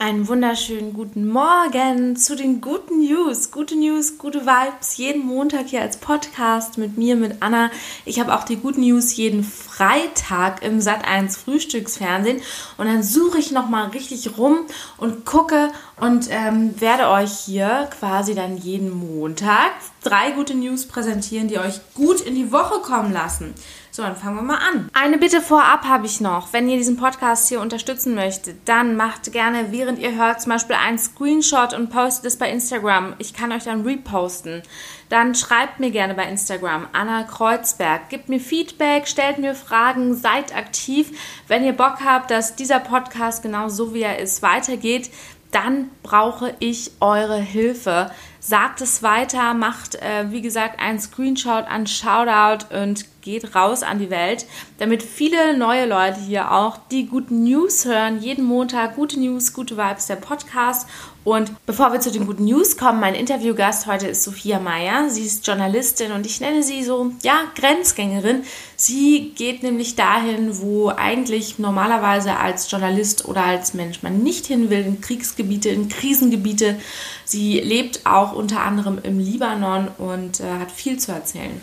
Einen wunderschönen guten Morgen zu den guten News. Gute News, gute Vibes. Jeden Montag hier als Podcast mit mir, mit Anna. Ich habe auch die guten News jeden Freitag im Sat1 Frühstücksfernsehen. Und dann suche ich nochmal richtig rum und gucke und ähm, werde euch hier quasi dann jeden Montag drei gute News präsentieren, die euch gut in die Woche kommen lassen. So, dann fangen wir mal an. Eine Bitte vorab habe ich noch. Wenn ihr diesen Podcast hier unterstützen möchtet, dann macht gerne, während ihr hört, zum Beispiel einen Screenshot und postet es bei Instagram. Ich kann euch dann reposten. Dann schreibt mir gerne bei Instagram Anna Kreuzberg. Gebt mir Feedback, stellt mir Fragen, seid aktiv. Wenn ihr Bock habt, dass dieser Podcast genau so wie er ist weitergeht, dann brauche ich eure Hilfe. Sagt es weiter, macht, äh, wie gesagt, einen Screenshot, einen Shoutout und geht raus an die Welt, damit viele neue Leute hier auch die guten News hören. Jeden Montag gute News, gute Vibes, der Podcast. Und bevor wir zu den guten News kommen, mein Interviewgast heute ist Sophia Meyer. Sie ist Journalistin und ich nenne sie so, ja, Grenzgängerin. Sie geht nämlich dahin, wo eigentlich normalerweise als Journalist oder als Mensch man nicht hin will, in Kriegsgebiete, in Krisengebiete. Sie lebt auch unter anderem im Libanon und äh, hat viel zu erzählen.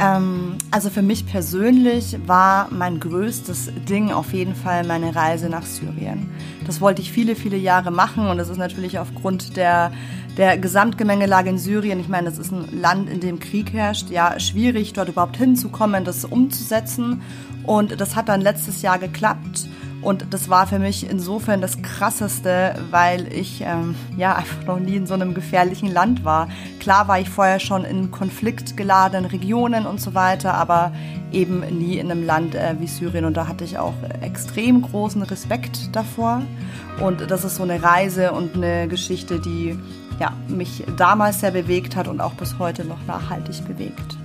Ähm, also für mich persönlich war mein größtes Ding auf jeden Fall meine Reise nach Syrien. Das wollte ich viele, viele Jahre machen und das ist natürlich aufgrund der, der Gesamtgemengelage in Syrien, ich meine, das ist ein Land, in dem Krieg herrscht, ja, schwierig, dort überhaupt hinzukommen, das umzusetzen. Und das hat dann letztes Jahr geklappt. Und das war für mich insofern das Krasseste, weil ich ähm, ja einfach noch nie in so einem gefährlichen Land war. Klar war ich vorher schon in konfliktgeladenen Regionen und so weiter, aber eben nie in einem Land äh, wie Syrien. Und da hatte ich auch extrem großen Respekt davor. Und das ist so eine Reise und eine Geschichte, die ja, mich damals sehr bewegt hat und auch bis heute noch nachhaltig bewegt.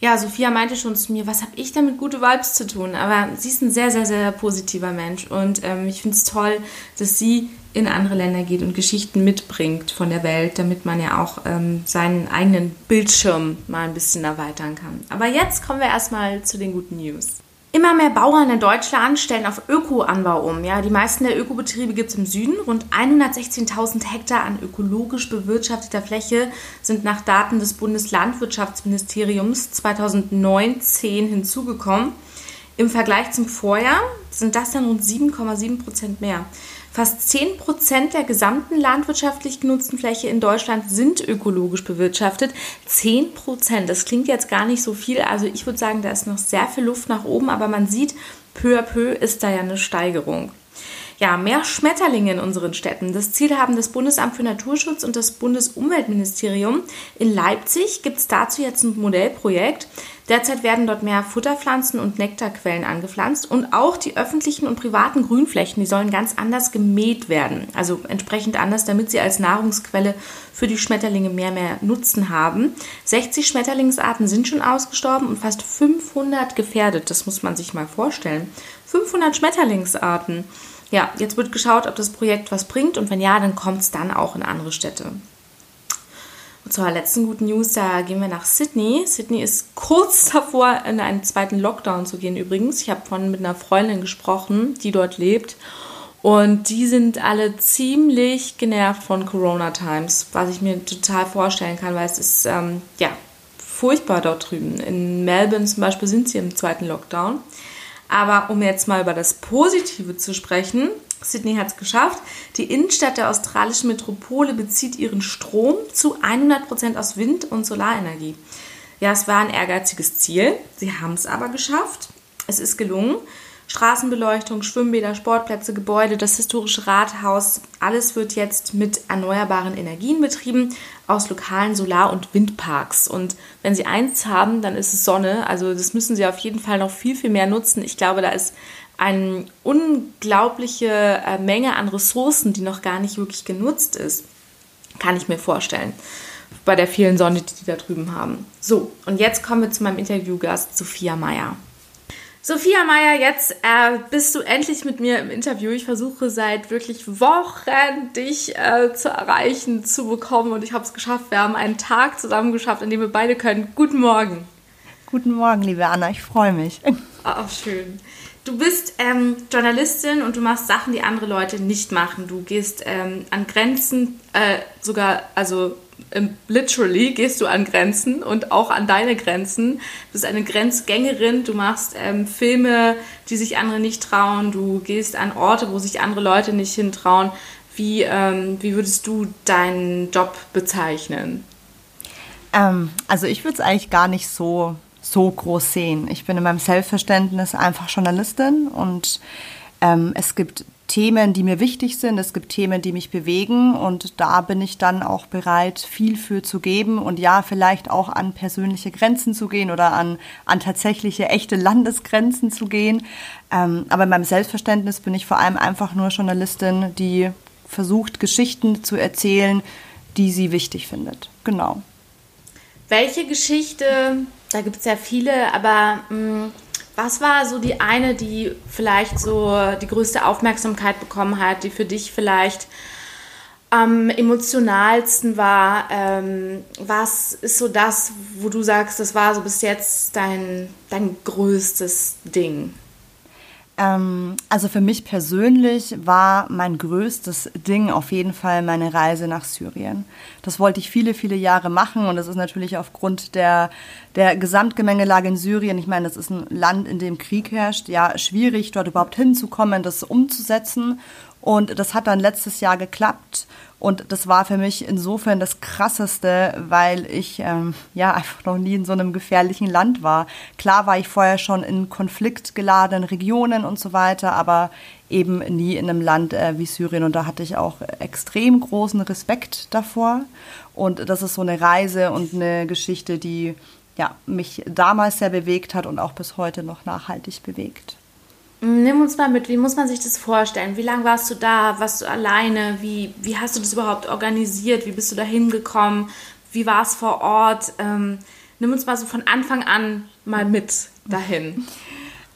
Ja, Sophia meinte schon zu mir, was habe ich damit gute Vibes zu tun? Aber sie ist ein sehr, sehr, sehr positiver Mensch und ähm, ich finde es toll, dass sie in andere Länder geht und Geschichten mitbringt von der Welt, damit man ja auch ähm, seinen eigenen Bildschirm mal ein bisschen erweitern kann. Aber jetzt kommen wir erstmal zu den guten News. Immer mehr Bauern in Deutschland stellen auf Ökoanbau um. Ja, die meisten der Ökobetriebe gibt es im Süden. Rund 116.000 Hektar an ökologisch bewirtschafteter Fläche sind nach Daten des Bundeslandwirtschaftsministeriums 2019 hinzugekommen. Im Vergleich zum Vorjahr sind das dann rund 7,7 Prozent mehr. Fast 10 Prozent der gesamten landwirtschaftlich genutzten Fläche in Deutschland sind ökologisch bewirtschaftet. 10 Prozent, das klingt jetzt gar nicht so viel. Also ich würde sagen, da ist noch sehr viel Luft nach oben, aber man sieht, peu à peu ist da ja eine Steigerung. Ja, mehr Schmetterlinge in unseren Städten. Das Ziel haben das Bundesamt für Naturschutz und das Bundesumweltministerium. In Leipzig gibt es dazu jetzt ein Modellprojekt. Derzeit werden dort mehr Futterpflanzen und Nektarquellen angepflanzt und auch die öffentlichen und privaten Grünflächen, die sollen ganz anders gemäht werden. Also entsprechend anders, damit sie als Nahrungsquelle für die Schmetterlinge mehr mehr Nutzen haben. 60 Schmetterlingsarten sind schon ausgestorben und fast 500 gefährdet. Das muss man sich mal vorstellen. 500 Schmetterlingsarten. Ja, jetzt wird geschaut, ob das Projekt was bringt und wenn ja, dann kommt es dann auch in andere Städte. Zur letzten guten News, da gehen wir nach Sydney. Sydney ist kurz davor, in einen zweiten Lockdown zu gehen übrigens. Ich habe von mit einer Freundin gesprochen, die dort lebt. Und die sind alle ziemlich genervt von Corona Times, was ich mir total vorstellen kann, weil es ist ähm, ja furchtbar dort drüben. In Melbourne zum Beispiel sind sie im zweiten Lockdown. Aber um jetzt mal über das Positive zu sprechen, Sydney hat es geschafft. Die Innenstadt der australischen Metropole bezieht ihren Strom zu 100% aus Wind- und Solarenergie. Ja, es war ein ehrgeiziges Ziel. Sie haben es aber geschafft. Es ist gelungen. Straßenbeleuchtung, Schwimmbäder, Sportplätze, Gebäude, das historische Rathaus, alles wird jetzt mit erneuerbaren Energien betrieben aus lokalen Solar- und Windparks. Und wenn Sie eins haben, dann ist es Sonne. Also das müssen Sie auf jeden Fall noch viel, viel mehr nutzen. Ich glaube, da ist eine unglaubliche äh, Menge an Ressourcen, die noch gar nicht wirklich genutzt ist. Kann ich mir vorstellen. Bei der vielen Sonne, die die da drüben haben. So, und jetzt kommen wir zu meinem Interviewgast Sophia Meyer. Sophia Meyer, jetzt äh, bist du endlich mit mir im Interview. Ich versuche seit wirklich Wochen, dich äh, zu erreichen, zu bekommen und ich habe es geschafft. Wir haben einen Tag zusammen geschafft, an dem wir beide können. Guten Morgen. Guten Morgen, liebe Anna, ich freue mich. Oh, schön. Du bist ähm, Journalistin und du machst Sachen, die andere Leute nicht machen. Du gehst ähm, an Grenzen, äh, sogar, also literally gehst du an Grenzen und auch an deine Grenzen. Du bist eine Grenzgängerin, du machst ähm, Filme, die sich andere nicht trauen, du gehst an Orte, wo sich andere Leute nicht hintrauen. Wie, ähm, wie würdest du deinen Job bezeichnen? Ähm, also ich würde es eigentlich gar nicht so, so groß sehen. Ich bin in meinem Selbstverständnis einfach Journalistin und ähm, es gibt Themen, die mir wichtig sind, es gibt Themen, die mich bewegen und da bin ich dann auch bereit, viel für zu geben und ja, vielleicht auch an persönliche Grenzen zu gehen oder an, an tatsächliche echte Landesgrenzen zu gehen. Ähm, aber in meinem Selbstverständnis bin ich vor allem einfach nur Journalistin, die versucht, Geschichten zu erzählen, die sie wichtig findet. Genau. Welche Geschichte, da gibt es ja viele, aber mh, mm, was war so die eine, die vielleicht so die größte Aufmerksamkeit bekommen hat, die für dich vielleicht am emotionalsten war? Ähm, was ist so das, wo du sagst, das war so bis jetzt dein, dein größtes Ding? Ähm, also für mich persönlich war mein größtes Ding auf jeden Fall meine Reise nach Syrien. Das wollte ich viele, viele Jahre machen und das ist natürlich aufgrund der, der Gesamtgemengelage in Syrien, ich meine, das ist ein Land, in dem Krieg herrscht, ja, schwierig, dort überhaupt hinzukommen, das umzusetzen. Und das hat dann letztes Jahr geklappt. Und das war für mich insofern das Krasseste, weil ich ähm, ja einfach noch nie in so einem gefährlichen Land war. Klar war ich vorher schon in konfliktgeladenen Regionen und so weiter, aber eben nie in einem Land äh, wie Syrien. Und da hatte ich auch extrem großen Respekt davor. Und das ist so eine Reise und eine Geschichte, die ja, mich damals sehr bewegt hat und auch bis heute noch nachhaltig bewegt. Nimm uns mal mit, wie muss man sich das vorstellen? Wie lange warst du da? Warst du alleine? Wie, wie hast du das überhaupt organisiert? Wie bist du da hingekommen? Wie war es vor Ort? Ähm, nimm uns mal so von Anfang an mal mit dahin.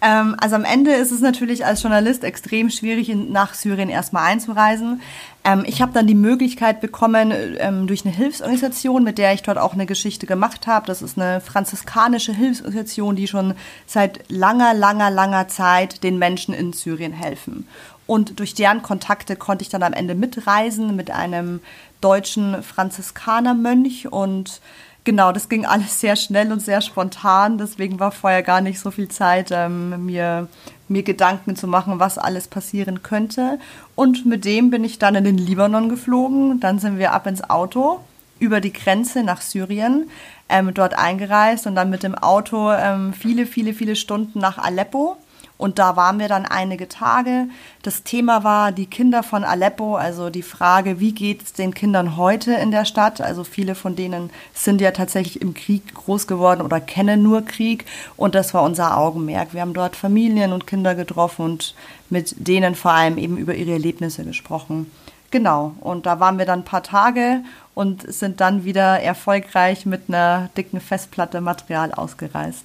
Ähm, also am Ende ist es natürlich als Journalist extrem schwierig, nach Syrien erstmal einzureisen. Ähm, ich habe dann die Möglichkeit bekommen, ähm, durch eine Hilfsorganisation, mit der ich dort auch eine Geschichte gemacht habe. Das ist eine franziskanische Hilfsorganisation, die schon seit langer, langer, langer Zeit den Menschen in Syrien helfen. Und durch deren Kontakte konnte ich dann am Ende mitreisen mit einem deutschen Franziskanermönch und Genau, das ging alles sehr schnell und sehr spontan. Deswegen war vorher gar nicht so viel Zeit, ähm, mir, mir Gedanken zu machen, was alles passieren könnte. Und mit dem bin ich dann in den Libanon geflogen. Dann sind wir ab ins Auto über die Grenze nach Syrien, ähm, dort eingereist und dann mit dem Auto ähm, viele, viele, viele Stunden nach Aleppo. Und da waren wir dann einige Tage. Das Thema war die Kinder von Aleppo, also die Frage, wie geht es den Kindern heute in der Stadt? Also viele von denen sind ja tatsächlich im Krieg groß geworden oder kennen nur Krieg. Und das war unser Augenmerk. Wir haben dort Familien und Kinder getroffen und mit denen vor allem eben über ihre Erlebnisse gesprochen. Genau, und da waren wir dann ein paar Tage und sind dann wieder erfolgreich mit einer dicken Festplatte Material ausgereist.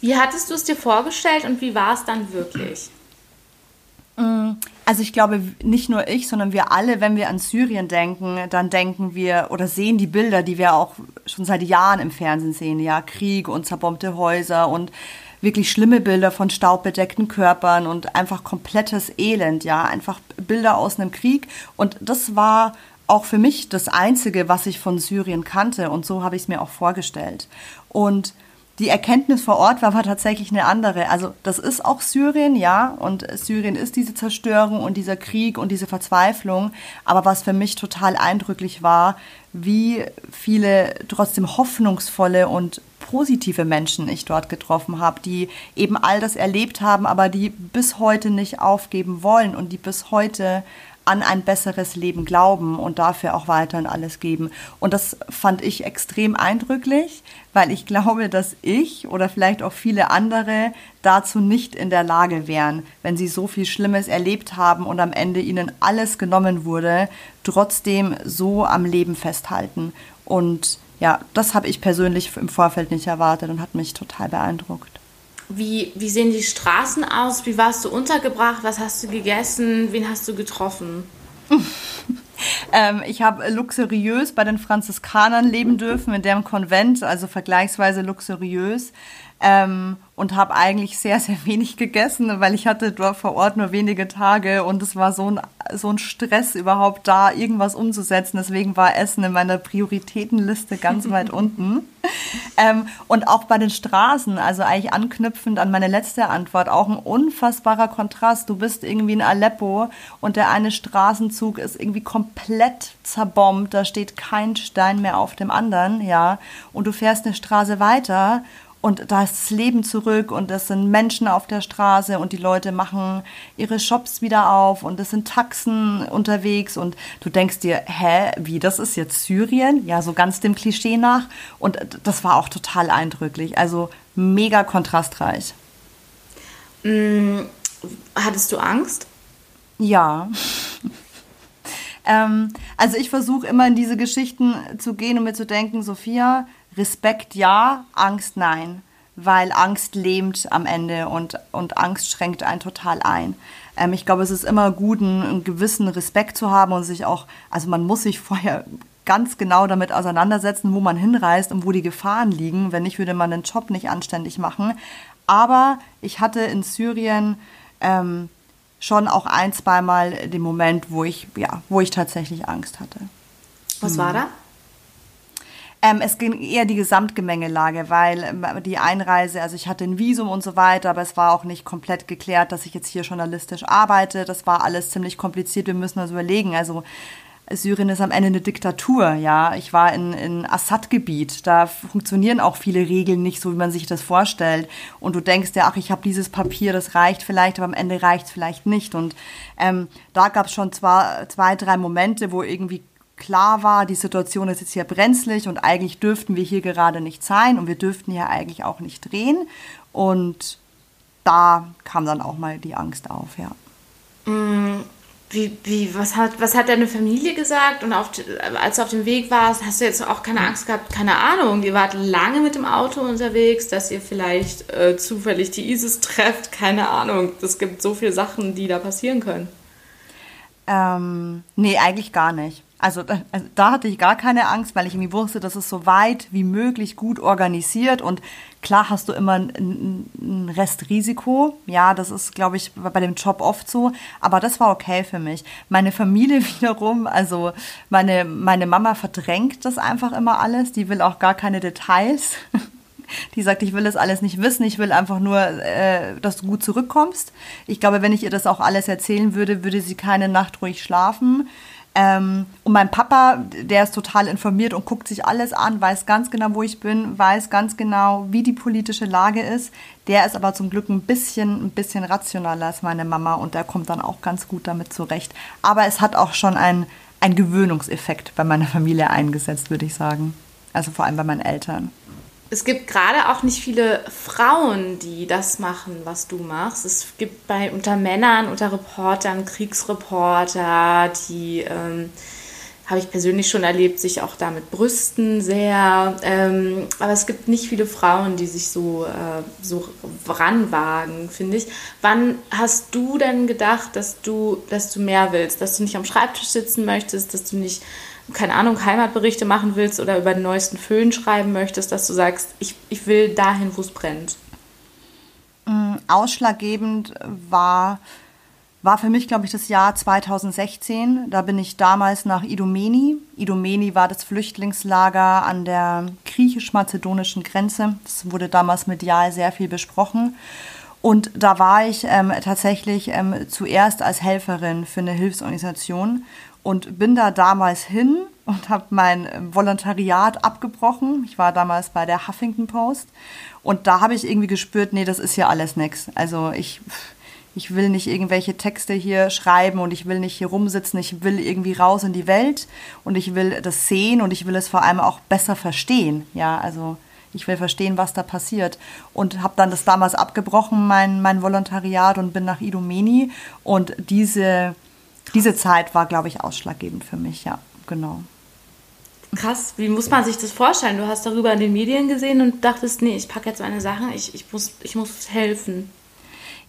Wie hattest du es dir vorgestellt und wie war es dann wirklich? Mm, also ich glaube, nicht nur ich, sondern wir alle, wenn wir an Syrien denken, dann denken wir oder sehen die Bilder, die wir auch schon seit Jahren im Fernsehen sehen, ja, Krieg und zerbombte Häuser und wirklich schlimme Bilder von staubbedeckten Körpern und einfach komplettes Elend, ja, einfach Bilder aus einem Krieg und das war auch für mich das einzige, was ich von Syrien kannte und so habe ich es mir auch vorgestellt. Und die Erkenntnis vor Ort war aber tatsächlich eine andere. Also das ist auch Syrien, ja, und Syrien ist diese Zerstörung und dieser Krieg und diese Verzweiflung. Aber was für mich total eindrücklich war, wie viele trotzdem hoffnungsvolle und positive Menschen ich dort getroffen habe, die eben all das erlebt haben, aber die bis heute nicht aufgeben wollen und die bis heute an ein besseres Leben glauben und dafür auch weiterhin alles geben. Und das fand ich extrem eindrücklich, weil ich glaube, dass ich oder vielleicht auch viele andere dazu nicht in der Lage wären, wenn sie so viel Schlimmes erlebt haben und am Ende ihnen alles genommen wurde, trotzdem so am Leben festhalten. Und ja, das habe ich persönlich im Vorfeld nicht erwartet und hat mich total beeindruckt. Wie, wie sehen die Straßen aus? Wie warst du untergebracht? Was hast du gegessen? Wen hast du getroffen? ähm, ich habe luxuriös bei den Franziskanern leben dürfen, in deren Konvent, also vergleichsweise luxuriös ähm, und habe eigentlich sehr, sehr wenig gegessen, weil ich hatte dort vor Ort nur wenige Tage und es war so ein, so ein Stress überhaupt da, irgendwas umzusetzen. Deswegen war Essen in meiner Prioritätenliste ganz weit unten. Ähm, und auch bei den Straßen, also eigentlich anknüpfend an meine letzte Antwort, auch ein unfassbarer Kontrast. Du bist irgendwie in Aleppo und der eine Straßenzug ist irgendwie komplett zerbombt, da steht kein Stein mehr auf dem anderen, ja, und du fährst eine Straße weiter und da ist das Leben zurück und es sind Menschen auf der Straße und die Leute machen ihre Shops wieder auf und es sind Taxen unterwegs und du denkst dir, hä, wie, das ist jetzt Syrien? Ja, so ganz dem Klischee nach. Und das war auch total eindrücklich, also mega kontrastreich. Mm, hattest du Angst? Ja. ähm, also ich versuche immer in diese Geschichten zu gehen und mir zu denken, Sophia, Respekt ja, Angst nein, weil Angst lähmt am Ende und, und Angst schränkt einen total ein. Ähm, ich glaube, es ist immer gut, einen, einen gewissen Respekt zu haben und sich auch, also man muss sich vorher ganz genau damit auseinandersetzen, wo man hinreist und wo die Gefahren liegen. Wenn nicht, würde man den Job nicht anständig machen. Aber ich hatte in Syrien ähm, schon auch ein, zweimal den Moment, wo ich, ja, wo ich tatsächlich Angst hatte. Was war da? Ähm, es ging eher die Gesamtgemengelage, weil ähm, die Einreise, also ich hatte ein Visum und so weiter, aber es war auch nicht komplett geklärt, dass ich jetzt hier journalistisch arbeite. Das war alles ziemlich kompliziert. Wir müssen uns überlegen. Also Syrien ist am Ende eine Diktatur, ja. Ich war in, in Assad-Gebiet. Da funktionieren auch viele Regeln nicht so, wie man sich das vorstellt. Und du denkst ja, ach, ich habe dieses Papier, das reicht vielleicht, aber am Ende reicht es vielleicht nicht. Und ähm, da gab es schon zwei, zwei, drei Momente, wo irgendwie klar war, die Situation ist jetzt hier brenzlig und eigentlich dürften wir hier gerade nicht sein und wir dürften hier eigentlich auch nicht drehen. Und da kam dann auch mal die Angst auf, ja. Mm, wie, wie, was, hat, was hat deine Familie gesagt? Und auf, als du auf dem Weg warst, hast du jetzt auch keine Angst gehabt? Keine Ahnung, ihr wart lange mit dem Auto unterwegs, dass ihr vielleicht äh, zufällig die ISIS trefft. Keine Ahnung. Es gibt so viele Sachen, die da passieren können. Ähm, nee, eigentlich gar nicht. Also, also, da hatte ich gar keine Angst, weil ich irgendwie wusste, das ist so weit wie möglich gut organisiert und klar hast du immer ein, ein Restrisiko. Ja, das ist, glaube ich, bei dem Job oft so, aber das war okay für mich. Meine Familie wiederum, also meine, meine Mama verdrängt das einfach immer alles, die will auch gar keine Details. Die sagt, ich will das alles nicht wissen, ich will einfach nur, äh, dass du gut zurückkommst. Ich glaube, wenn ich ihr das auch alles erzählen würde, würde sie keine Nacht ruhig schlafen. Ähm, und mein Papa, der ist total informiert und guckt sich alles an, weiß ganz genau, wo ich bin, weiß ganz genau, wie die politische Lage ist. Der ist aber zum Glück ein bisschen, ein bisschen rationaler als meine Mama und der kommt dann auch ganz gut damit zurecht. Aber es hat auch schon ein, ein Gewöhnungseffekt bei meiner Familie eingesetzt, würde ich sagen. Also vor allem bei meinen Eltern es gibt gerade auch nicht viele Frauen, die das machen, was du machst. Es gibt bei unter Männern, unter Reportern, Kriegsreporter, die ähm, habe ich persönlich schon erlebt, sich auch damit brüsten sehr. Ähm, aber es gibt nicht viele Frauen, die sich so, äh, so ranwagen, finde ich. Wann hast du denn gedacht, dass du, dass du mehr willst, dass du nicht am Schreibtisch sitzen möchtest, dass du nicht keine Ahnung, Heimatberichte machen willst oder über den neuesten Föhn schreiben möchtest, dass du sagst, ich, ich will dahin, wo es brennt? Mm, ausschlaggebend war, war für mich, glaube ich, das Jahr 2016. Da bin ich damals nach Idomeni. Idomeni war das Flüchtlingslager an der griechisch-mazedonischen Grenze. Das wurde damals medial sehr viel besprochen. Und da war ich ähm, tatsächlich ähm, zuerst als Helferin für eine Hilfsorganisation und bin da damals hin und habe mein Volontariat abgebrochen. Ich war damals bei der Huffington Post und da habe ich irgendwie gespürt, nee, das ist hier alles nix. Also ich, ich will nicht irgendwelche Texte hier schreiben und ich will nicht hier rumsitzen. Ich will irgendwie raus in die Welt und ich will das sehen und ich will es vor allem auch besser verstehen. Ja, also ich will verstehen, was da passiert. Und habe dann das damals abgebrochen, mein, mein Volontariat, und bin nach Idomeni. Und diese diese Zeit war, glaube ich, ausschlaggebend für mich, ja, genau. Krass, wie muss man sich das vorstellen? Du hast darüber in den Medien gesehen und dachtest, nee, ich packe jetzt meine Sachen, ich, ich, muss, ich muss helfen.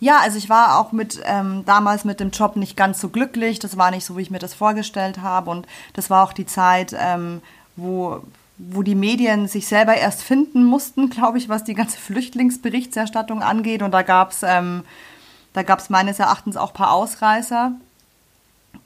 Ja, also ich war auch mit ähm, damals mit dem Job nicht ganz so glücklich. Das war nicht so, wie ich mir das vorgestellt habe. Und das war auch die Zeit, ähm, wo, wo die Medien sich selber erst finden mussten, glaube ich, was die ganze Flüchtlingsberichterstattung angeht. Und da gab es ähm, da gab's meines Erachtens auch ein paar Ausreißer.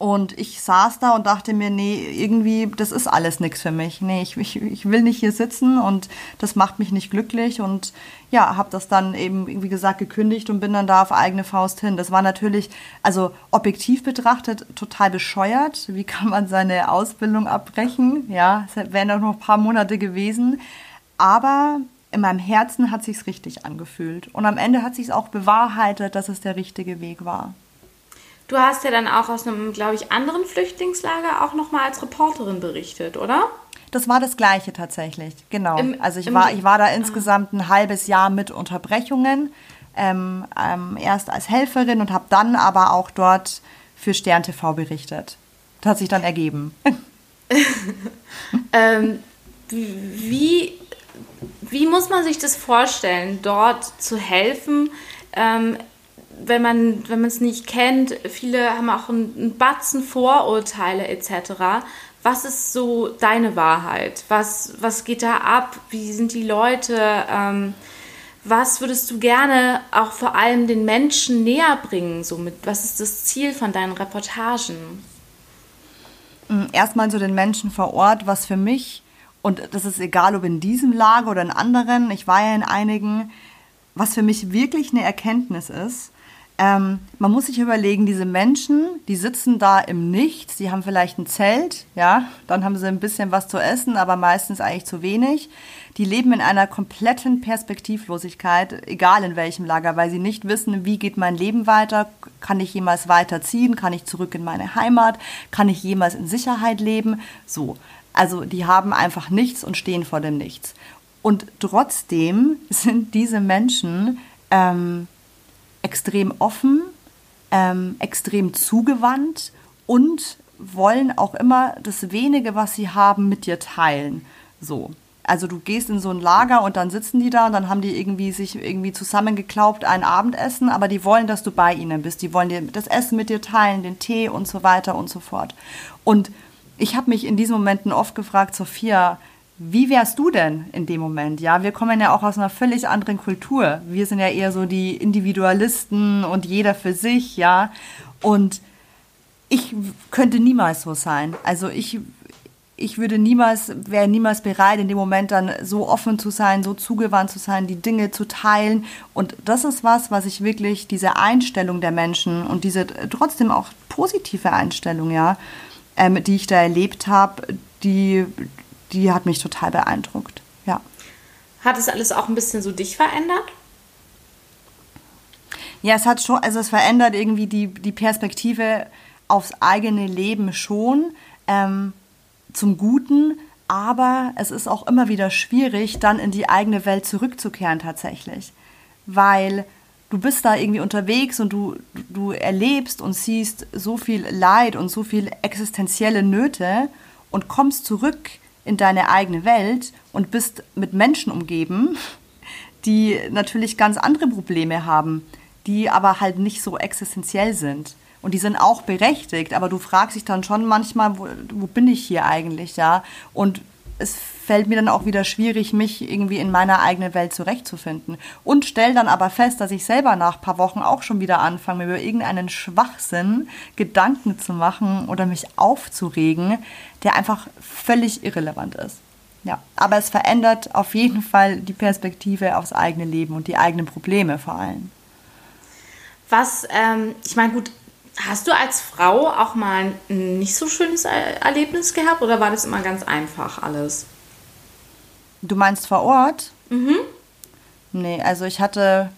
Und ich saß da und dachte mir, nee, irgendwie, das ist alles nichts für mich. Nee, ich, ich, ich will nicht hier sitzen und das macht mich nicht glücklich. Und ja, habe das dann eben, wie gesagt, gekündigt und bin dann da auf eigene Faust hin. Das war natürlich, also objektiv betrachtet, total bescheuert. Wie kann man seine Ausbildung abbrechen? Ja, es wären doch noch ein paar Monate gewesen. Aber in meinem Herzen hat sich's richtig angefühlt. Und am Ende hat sich's auch bewahrheitet, dass es der richtige Weg war. Du hast ja dann auch aus einem, glaube ich, anderen Flüchtlingslager auch nochmal als Reporterin berichtet, oder? Das war das Gleiche tatsächlich, genau. Im, also ich war, ich war da insgesamt ein halbes Jahr mit Unterbrechungen, ähm, ähm, erst als Helferin und habe dann aber auch dort für Stern TV berichtet. Das hat sich dann ergeben. ähm, wie, wie muss man sich das vorstellen, dort zu helfen? Wenn man wenn es nicht kennt, viele haben auch einen Batzen Vorurteile etc. Was ist so deine Wahrheit? Was, was geht da ab? Wie sind die Leute? Ähm, was würdest du gerne auch vor allem den Menschen näher bringen? Somit, was ist das Ziel von deinen Reportagen? Mm, erstmal zu den Menschen vor Ort, was für mich, und das ist egal, ob in diesem Lager oder in anderen, ich war ja in einigen, was für mich wirklich eine Erkenntnis ist, ähm, man muss sich überlegen, diese Menschen, die sitzen da im Nichts, die haben vielleicht ein Zelt, ja, dann haben sie ein bisschen was zu essen, aber meistens eigentlich zu wenig. Die leben in einer kompletten Perspektivlosigkeit, egal in welchem Lager, weil sie nicht wissen, wie geht mein Leben weiter, kann ich jemals weiterziehen, kann ich zurück in meine Heimat, kann ich jemals in Sicherheit leben, so. Also die haben einfach nichts und stehen vor dem Nichts. Und trotzdem sind diese Menschen ähm, extrem offen, ähm, extrem zugewandt und wollen auch immer das wenige, was sie haben, mit dir teilen. So. Also du gehst in so ein Lager und dann sitzen die da und dann haben die irgendwie sich irgendwie zusammengeklaubt ein Abendessen, aber die wollen, dass du bei ihnen bist. Die wollen dir das Essen mit dir teilen, den Tee und so weiter und so fort. Und ich habe mich in diesen Momenten oft gefragt, Sophia, wie wärst du denn in dem Moment? Ja, wir kommen ja auch aus einer völlig anderen Kultur. Wir sind ja eher so die Individualisten und jeder für sich, ja. Und ich könnte niemals so sein. Also ich, ich würde niemals, wäre niemals bereit, in dem Moment dann so offen zu sein, so zugewandt zu sein, die Dinge zu teilen. Und das ist was, was ich wirklich, diese Einstellung der Menschen und diese trotzdem auch positive Einstellung, ja, ähm, die ich da erlebt habe, die, die hat mich total beeindruckt. Ja. Hat es alles auch ein bisschen so dich verändert? Ja, es hat schon, also es verändert irgendwie die, die Perspektive aufs eigene Leben schon ähm, zum Guten, aber es ist auch immer wieder schwierig, dann in die eigene Welt zurückzukehren tatsächlich. Weil du bist da irgendwie unterwegs und du, du erlebst und siehst so viel Leid und so viel existenzielle Nöte und kommst zurück in deine eigene Welt und bist mit Menschen umgeben, die natürlich ganz andere Probleme haben, die aber halt nicht so existenziell sind. Und die sind auch berechtigt, aber du fragst dich dann schon manchmal, wo, wo bin ich hier eigentlich, ja? Und es fällt mir dann auch wieder schwierig, mich irgendwie in meiner eigenen Welt zurechtzufinden. Und stell dann aber fest, dass ich selber nach ein paar Wochen auch schon wieder anfange, über irgendeinen Schwachsinn Gedanken zu machen oder mich aufzuregen, der einfach völlig irrelevant ist. Ja, aber es verändert auf jeden Fall die Perspektive aufs eigene Leben und die eigenen Probleme vor allem. Was, ähm, ich meine, gut, hast du als Frau auch mal ein nicht so schönes Erlebnis gehabt oder war das immer ganz einfach alles? Du meinst vor Ort? Mhm. Nee, also ich hatte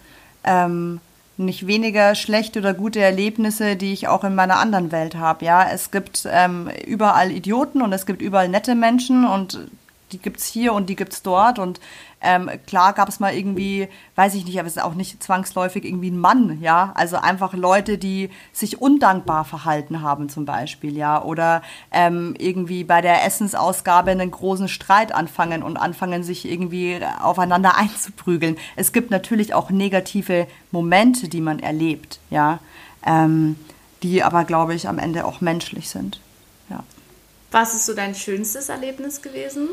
ähm, nicht weniger schlechte oder gute Erlebnisse, die ich auch in meiner anderen Welt habe. Ja, es gibt ähm, überall Idioten und es gibt überall nette Menschen und die gibt's hier und die gibt's dort. Und ähm, klar gab es mal irgendwie, weiß ich nicht, aber es ist auch nicht zwangsläufig irgendwie ein Mann, ja. Also einfach Leute, die sich undankbar verhalten haben, zum Beispiel, ja. Oder ähm, irgendwie bei der Essensausgabe einen großen Streit anfangen und anfangen, sich irgendwie aufeinander einzuprügeln. Es gibt natürlich auch negative Momente, die man erlebt, ja. Ähm, die aber, glaube ich, am Ende auch menschlich sind. Was ist so dein schönstes Erlebnis gewesen?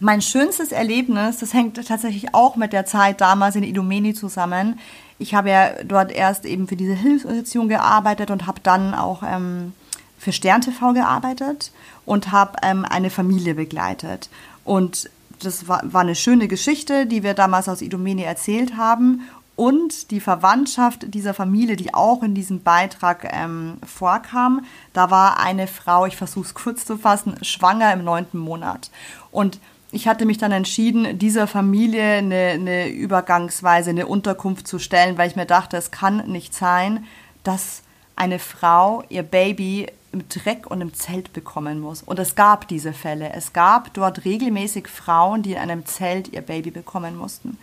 Mein schönstes Erlebnis, das hängt tatsächlich auch mit der Zeit damals in Idomeni zusammen. Ich habe ja dort erst eben für diese Hilfsorganisation gearbeitet und habe dann auch ähm, für Stern TV gearbeitet und habe ähm, eine Familie begleitet. Und das war, war eine schöne Geschichte, die wir damals aus Idomeni erzählt haben und die Verwandtschaft dieser Familie, die auch in diesem Beitrag ähm, vorkam. Da war eine Frau, ich versuche es kurz zu fassen, schwanger im neunten Monat. Und ich hatte mich dann entschieden, dieser Familie eine, eine Übergangsweise, eine Unterkunft zu stellen, weil ich mir dachte, es kann nicht sein, dass eine Frau ihr Baby im Dreck und im Zelt bekommen muss. Und es gab diese Fälle. Es gab dort regelmäßig Frauen, die in einem Zelt ihr Baby bekommen mussten.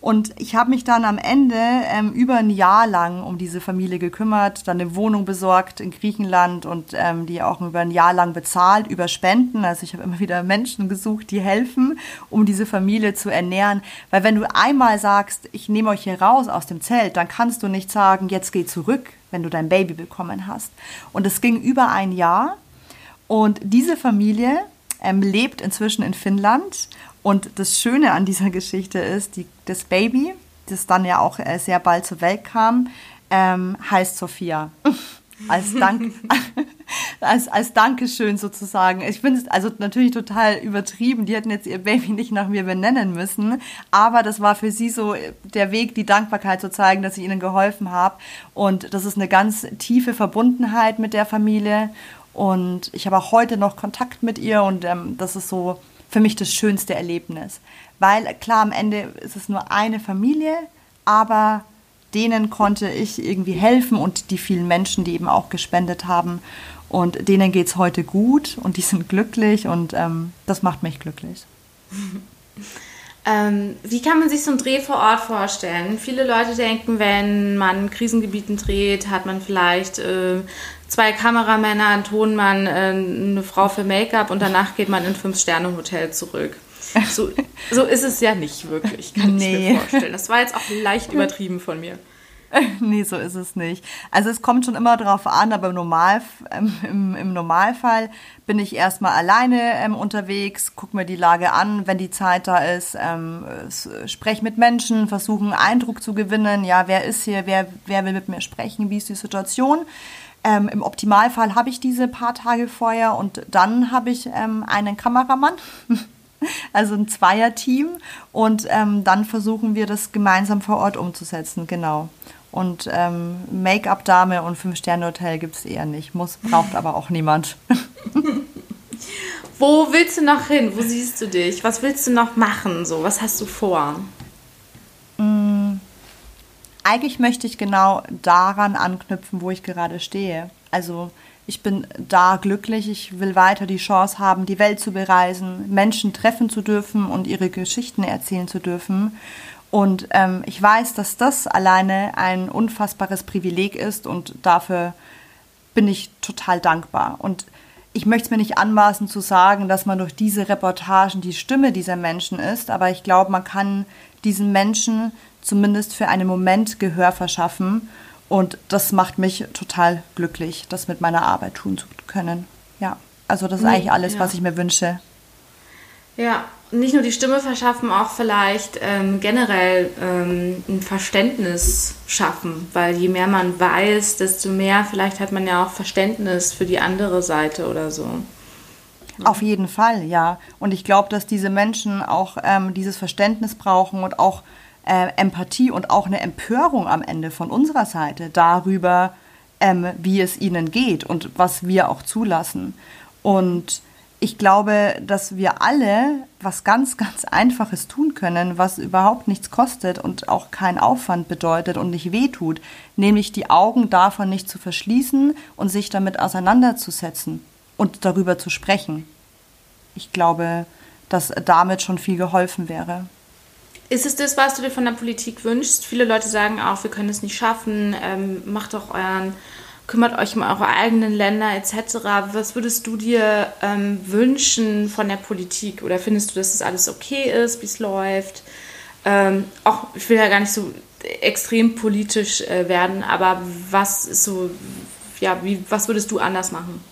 Und ich habe mich dann am Ende ähm, über ein Jahr lang um diese Familie gekümmert, dann eine Wohnung besorgt in Griechenland und ähm, die auch über ein Jahr lang bezahlt über Spenden. Also ich habe immer wieder Menschen gesucht, die helfen, um diese Familie zu ernähren. Weil wenn du einmal sagst, ich nehme euch hier raus aus dem Zelt, dann kannst du nicht sagen, jetzt geh zurück, wenn du dein Baby bekommen hast. Und es ging über ein Jahr. Und diese Familie ähm, lebt inzwischen in Finnland und das Schöne an dieser Geschichte ist, die, das Baby, das dann ja auch äh, sehr bald zur Welt kam, ähm, heißt Sophia. als, Dank, als, als Dankeschön sozusagen. Ich finde es also natürlich total übertrieben. Die hätten jetzt ihr Baby nicht nach mir benennen müssen. Aber das war für sie so der Weg, die Dankbarkeit zu zeigen, dass ich ihnen geholfen habe. Und das ist eine ganz tiefe Verbundenheit mit der Familie. Und ich habe auch heute noch Kontakt mit ihr und ähm, das ist so für mich das schönste Erlebnis. Weil klar, am Ende ist es nur eine Familie, aber denen konnte ich irgendwie helfen und die vielen Menschen, die eben auch gespendet haben. Und denen geht es heute gut und die sind glücklich und ähm, das macht mich glücklich. Ähm, wie kann man sich so einen Dreh vor Ort vorstellen? Viele Leute denken, wenn man Krisengebieten dreht, hat man vielleicht äh, zwei Kameramänner, einen Tonmann, äh, eine Frau für Make-up und danach geht man in ein Fünf-Sterne-Hotel zurück. So, so ist es ja nicht wirklich, kann nee. ich mir vorstellen. Das war jetzt auch leicht übertrieben von mir. nee, so ist es nicht. Also es kommt schon immer darauf an, aber im, Normal, ähm, im, im, Normalfall bin ich erstmal alleine ähm, unterwegs, gucke mir die Lage an, wenn die Zeit da ist, ähm, spreche mit Menschen, versuche einen Eindruck zu gewinnen, ja, wer ist hier, wer, wer will mit mir sprechen, wie ist die Situation. Ähm, Im Optimalfall habe ich diese paar Tage vorher und dann habe ich ähm, einen Kameramann, also ein Zweierteam und ähm, dann versuchen wir das gemeinsam vor Ort umzusetzen, genau. Und ähm, Make-up-Dame und Fünf-Sterne-Hotel gibt es eher nicht. Muss, braucht aber auch niemand. Wo willst du noch hin? Wo siehst du dich? Was willst du noch machen? So, was hast du vor? Eigentlich möchte ich genau daran anknüpfen, wo ich gerade stehe. Also ich bin da glücklich, ich will weiter die Chance haben, die Welt zu bereisen, Menschen treffen zu dürfen und ihre Geschichten erzählen zu dürfen. Und ähm, ich weiß, dass das alleine ein unfassbares Privileg ist und dafür bin ich total dankbar. Und ich möchte es mir nicht anmaßen zu sagen, dass man durch diese Reportagen die Stimme dieser Menschen ist, aber ich glaube, man kann diesen Menschen zumindest für einen Moment Gehör verschaffen. Und das macht mich total glücklich, das mit meiner Arbeit tun zu können. Ja, also das ist eigentlich alles, ja. was ich mir wünsche. Ja, nicht nur die Stimme verschaffen, auch vielleicht ähm, generell ähm, ein Verständnis schaffen, weil je mehr man weiß, desto mehr vielleicht hat man ja auch Verständnis für die andere Seite oder so. Auf jeden Fall, ja. Und ich glaube, dass diese Menschen auch ähm, dieses Verständnis brauchen und auch äh, Empathie und auch eine Empörung am Ende von unserer Seite darüber, ähm, wie es ihnen geht und was wir auch zulassen. Und ich glaube, dass wir alle was ganz, ganz Einfaches tun können, was überhaupt nichts kostet und auch keinen Aufwand bedeutet und nicht wehtut, nämlich die Augen davon nicht zu verschließen und sich damit auseinanderzusetzen. und darüber zu sprechen. Ich glaube, dass damit schon viel geholfen wäre. Ist es das, was du dir von der Politik wünschst? Viele Leute sagen auch, wir können es nicht schaffen, ähm, macht doch euren, kümmert euch um eure eigenen Länder etc. Was würdest du dir ähm, wünschen von der Politik? Oder findest du, dass das alles okay ist, wie es läuft? Ähm, auch, ich will ja gar nicht so extrem politisch äh, werden, aber was ist so, ja, wie, was würdest du anders machen?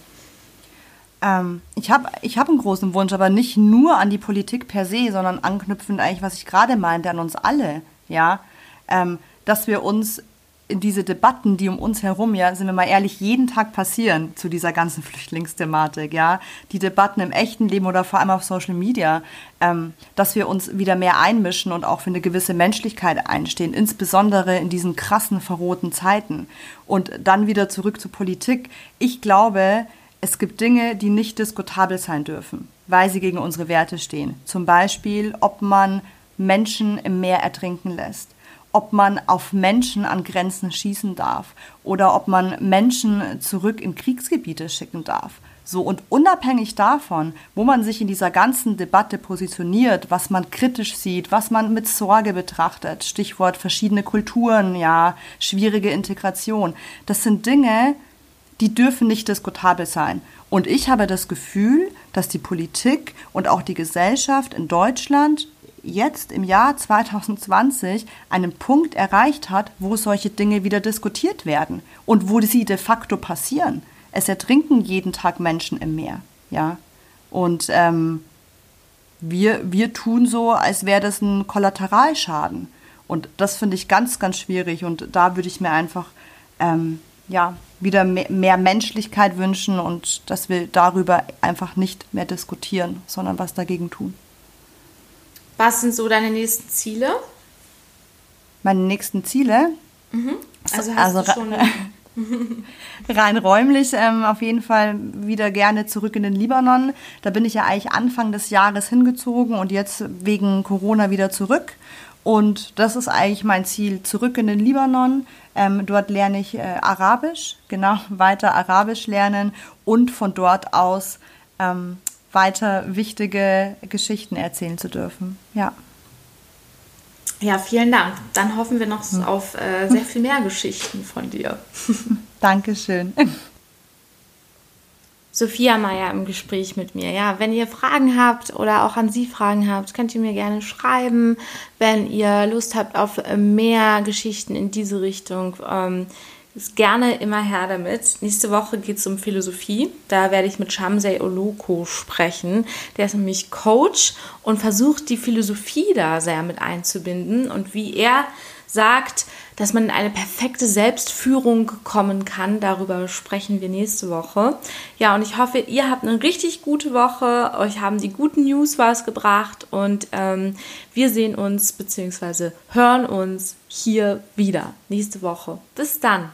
Ähm, ich habe ich hab einen großen Wunsch, aber nicht nur an die Politik per se, sondern anknüpfend eigentlich, was ich gerade meinte, an uns alle, ja, ähm, dass wir uns in diese Debatten, die um uns herum, ja, sind wir mal ehrlich, jeden Tag passieren zu dieser ganzen Flüchtlingsthematik, ja, die Debatten im echten Leben oder vor allem auf Social Media, ähm, dass wir uns wieder mehr einmischen und auch für eine gewisse Menschlichkeit einstehen, insbesondere in diesen krassen, verrohten Zeiten. Und dann wieder zurück zur Politik. Ich glaube, es gibt Dinge, die nicht diskutabel sein dürfen, weil sie gegen unsere Werte stehen. Zum Beispiel, ob man Menschen im Meer ertrinken lässt, ob man auf Menschen an Grenzen schießen darf oder ob man Menschen zurück in Kriegsgebiete schicken darf. So, und unabhängig davon, wo man sich in dieser ganzen Debatte positioniert, was man kritisch sieht, was man mit Sorge betrachtet, Stichwort verschiedene Kulturen, ja, schwierige Integration, das sind Dinge, die dürfen nicht diskutabel sein. Und ich habe das Gefühl, dass die Politik und auch die Gesellschaft in Deutschland jetzt im Jahr 2020 einen Punkt erreicht hat, wo solche Dinge wieder diskutiert werden und wo sie de facto passieren. Es ertrinken jeden Tag Menschen im Meer, ja. Und ähm, wir, wir tun so, als wäre das ein Kollateralschaden. Und das finde ich ganz, ganz schwierig. Und da würde ich mir einfach ähm, ja, wieder mehr, mehr Menschlichkeit wünschen und dass wir darüber einfach nicht mehr diskutieren, sondern was dagegen tun. Was sind so deine nächsten Ziele? Meine nächsten Ziele? Mhm. Also, hast also du schon rein räumlich ähm, auf jeden Fall wieder gerne zurück in den Libanon. Da bin ich ja eigentlich Anfang des Jahres hingezogen und jetzt wegen Corona wieder zurück. Und das ist eigentlich mein Ziel, zurück in den Libanon. Ähm, dort lerne ich äh, Arabisch, genau, weiter Arabisch lernen und von dort aus ähm, weiter wichtige Geschichten erzählen zu dürfen. Ja. Ja, vielen Dank. Dann hoffen wir noch auf äh, sehr viel mehr Geschichten von dir. Dankeschön. Sophia Meier im Gespräch mit mir. Ja, wenn ihr Fragen habt oder auch an Sie Fragen habt, könnt ihr mir gerne schreiben. Wenn ihr Lust habt auf mehr Geschichten in diese Richtung, ähm, ist gerne immer her damit. Nächste Woche geht es um Philosophie. Da werde ich mit Shamsei Oloko sprechen. Der ist nämlich Coach und versucht die Philosophie da sehr mit einzubinden und wie er sagt, dass man in eine perfekte Selbstführung kommen kann. Darüber sprechen wir nächste Woche. Ja, und ich hoffe, ihr habt eine richtig gute Woche. Euch haben die guten News was gebracht und ähm, wir sehen uns bzw. hören uns hier wieder nächste Woche. Bis dann.